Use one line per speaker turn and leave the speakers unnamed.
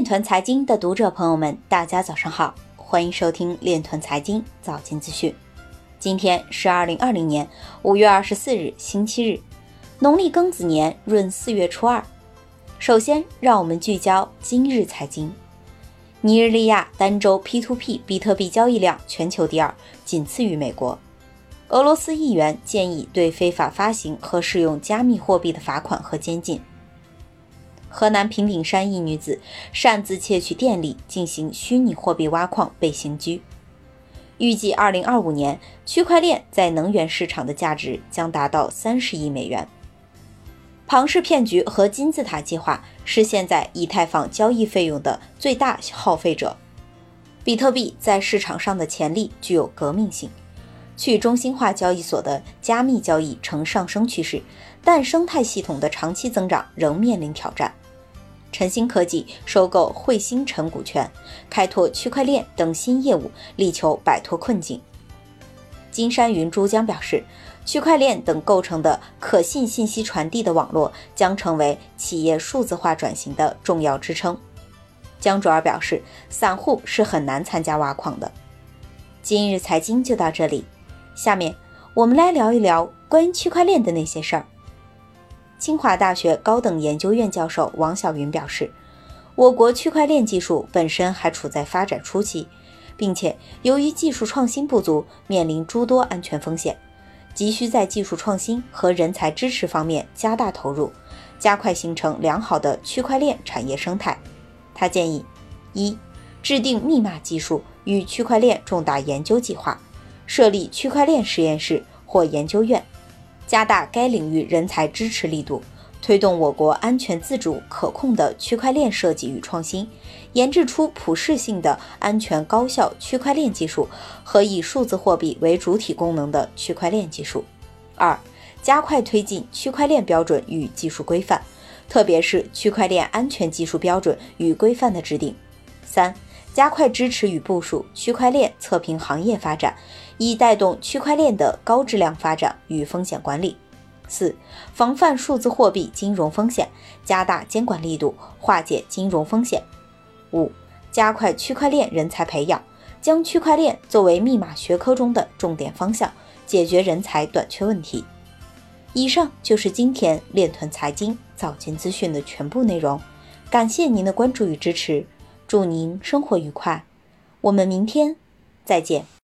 链团财经的读者朋友们，大家早上好，欢迎收听链团财经早间资讯。今天是二零二零年五月二十四日，星期日，农历庚子年闰四月初二。首先，让我们聚焦今日财经。尼日利亚单周 P2P 比特币交易量全球第二，仅次于美国。俄罗斯议员建议对非法发行和使用加密货币的罚款和监禁。河南平顶山一女子擅自窃取电力进行虚拟货币挖矿被刑拘。预计2025年，区块链在能源市场的价值将达到30亿美元。庞氏骗局和金字塔计划是现在以太坊交易费用的最大耗费者。比特币在市场上的潜力具有革命性。去中心化交易所的加密交易呈上升趋势，但生态系统的长期增长仍面临挑战。晨星科技收购汇星辰股权，开拓区块链等新业务，力求摆脱困境。金山云珠江表示，区块链等构成的可信信息传递的网络将成为企业数字化转型的重要支撑。江卓尔表示，散户是很难参加挖矿的。今日财经就到这里。下面我们来聊一聊关于区块链的那些事儿。清华大学高等研究院教授王晓云表示，我国区块链技术本身还处在发展初期，并且由于技术创新不足，面临诸多安全风险，急需在技术创新和人才支持方面加大投入，加快形成良好的区块链产业生态。他建议：一、制定密码技术与区块链重大研究计划。设立区块链实验室或研究院，加大该领域人才支持力度，推动我国安全、自主、可控的区块链设计与创新，研制出普适性的安全、高效区块链技术和以数字货币为主体功能的区块链技术。二、加快推进区块链标准与技术规范，特别是区块链安全技术标准与规范的制定。三。加快支持与部署区块链测评行业发展，以带动区块链的高质量发展与风险管理。四、防范数字货币金融风险，加大监管力度，化解金融风险。五、加快区块链人才培养，将区块链作为密码学科中的重点方向，解决人才短缺问题。以上就是今天链团财经早间资讯的全部内容，感谢您的关注与支持。祝您生活愉快，我们明天再见。